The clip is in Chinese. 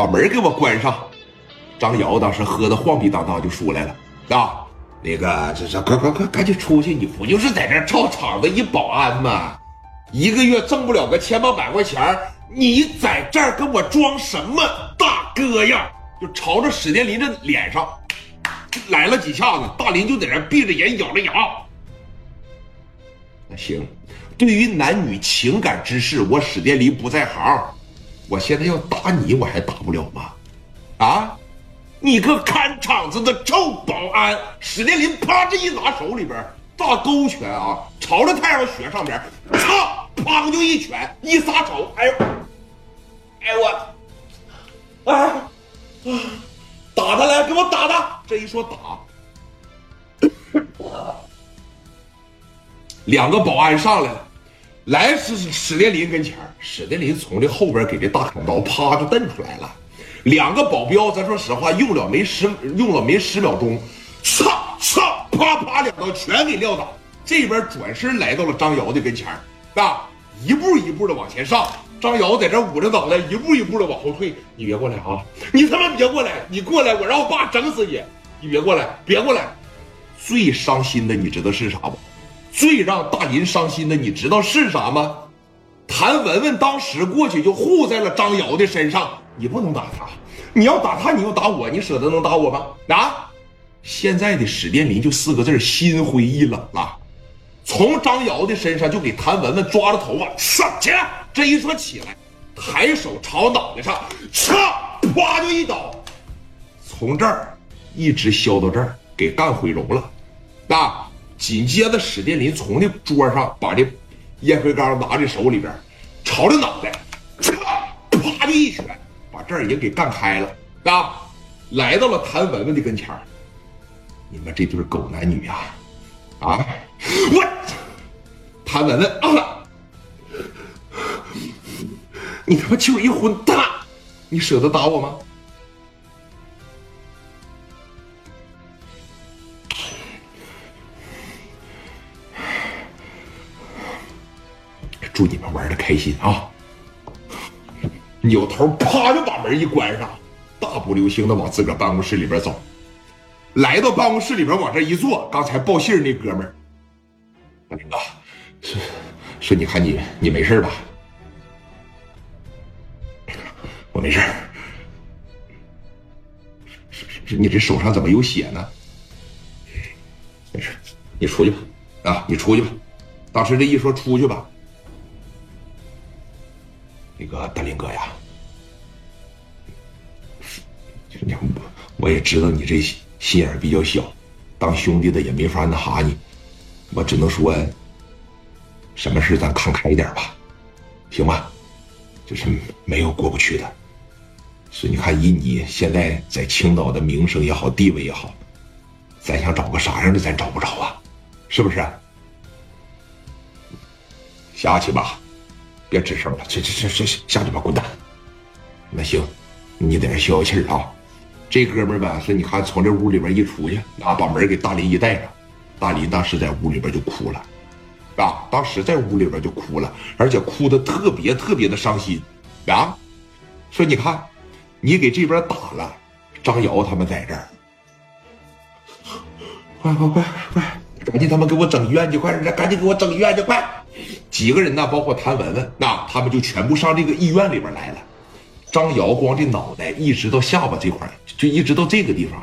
把门给我关上。张瑶当时喝的晃逼当当就出来了啊，那个这这快快快赶紧出去！你不就是在这炒场子一保安吗？一个月挣不了个千八百块钱，你在这儿跟我装什么大哥呀？就朝着史殿林的脸上来了几下子，大林就在这闭着眼咬着牙。那行，对于男女情感之事，我史殿林不在行。我现在要打你，我还打不了吗？啊！你个看场子的臭保安！史殿林啪这一拿手里边大勾拳啊，朝着太阳穴上边，操，砰就一拳，一撒手，哎呦，哎我，哎，打他来，给我打他！这一说打，两个保安上来了，来史史殿林跟前史殿林从这后边给这大砍刀啪就蹬出来了。两个保镖，咱说实话，用了没十，用了没十秒钟，操操，啪啪两刀全给撂倒。这边转身来到了张瑶的跟前啊，一步一步的往前上。张瑶在这捂着脑袋，一步一步的往后退。你别过来啊！你他妈别过来！你过来，我让我爸整死你！你别过来，别过来！最伤心的，你知道是啥不？最让大林伤心的，你知道是啥吗？谭文文当时过去就护在了张瑶的身上。你不能打他，你要打他，你又打我，你舍得能打我吗？啊！现在的史殿林就四个字心灰意冷了。从张瑶的身上就给谭文文抓着头发，上起来。这一说起来，抬手朝脑袋上，嚓，啪就一刀，从这儿一直削到这儿，给干毁容了。啊！紧接着史殿林从那桌上把这烟灰缸拿在手里边，朝着脑袋，啪的一拳。把这儿也给干开了啊！来到了谭文文的跟前儿，你们这对狗男女呀，啊！我谭文文啊！你他妈就一混蛋，你舍得打我吗？祝你们玩的开心啊！扭头，啪就把门一关上，大步流星的往自个办公室里边走。来到办公室里边，往这一坐，刚才报信那哥们儿，啊，说说，你看你你没事吧？我没事。是是，你这手上怎么有血呢？没事，你出去吧。啊，你出去吧。当时这一说出去吧。那个大林哥呀，你我我也知道你这心眼比较小，当兄弟的也没法那啥你，我只能说，什么事咱看开一点吧，行吧？就是没有过不去的。是，你看以你现在在青岛的名声也好，地位也好，咱想找个啥样的咱找不着啊，是不是？下去吧。别吱声了，去去去去下去吧，滚蛋！那行，你在这消消气啊。这哥们儿吧，说你看从这屋里边一出去，啊，把门给大林一带上，大林当时在屋里边就哭了，啊，当时在屋里边就哭了，而且哭的特别特别的伤心，啊，说你看，你给这边打了，张瑶他们在这儿，快快快快，赶紧他们给我整医院去，快点，赶紧给我整医院去，快！几个人呢？包括谭文文，那他们就全部上这个医院里边来了。张瑶光这脑袋一直到下巴这块，就一直到这个地方，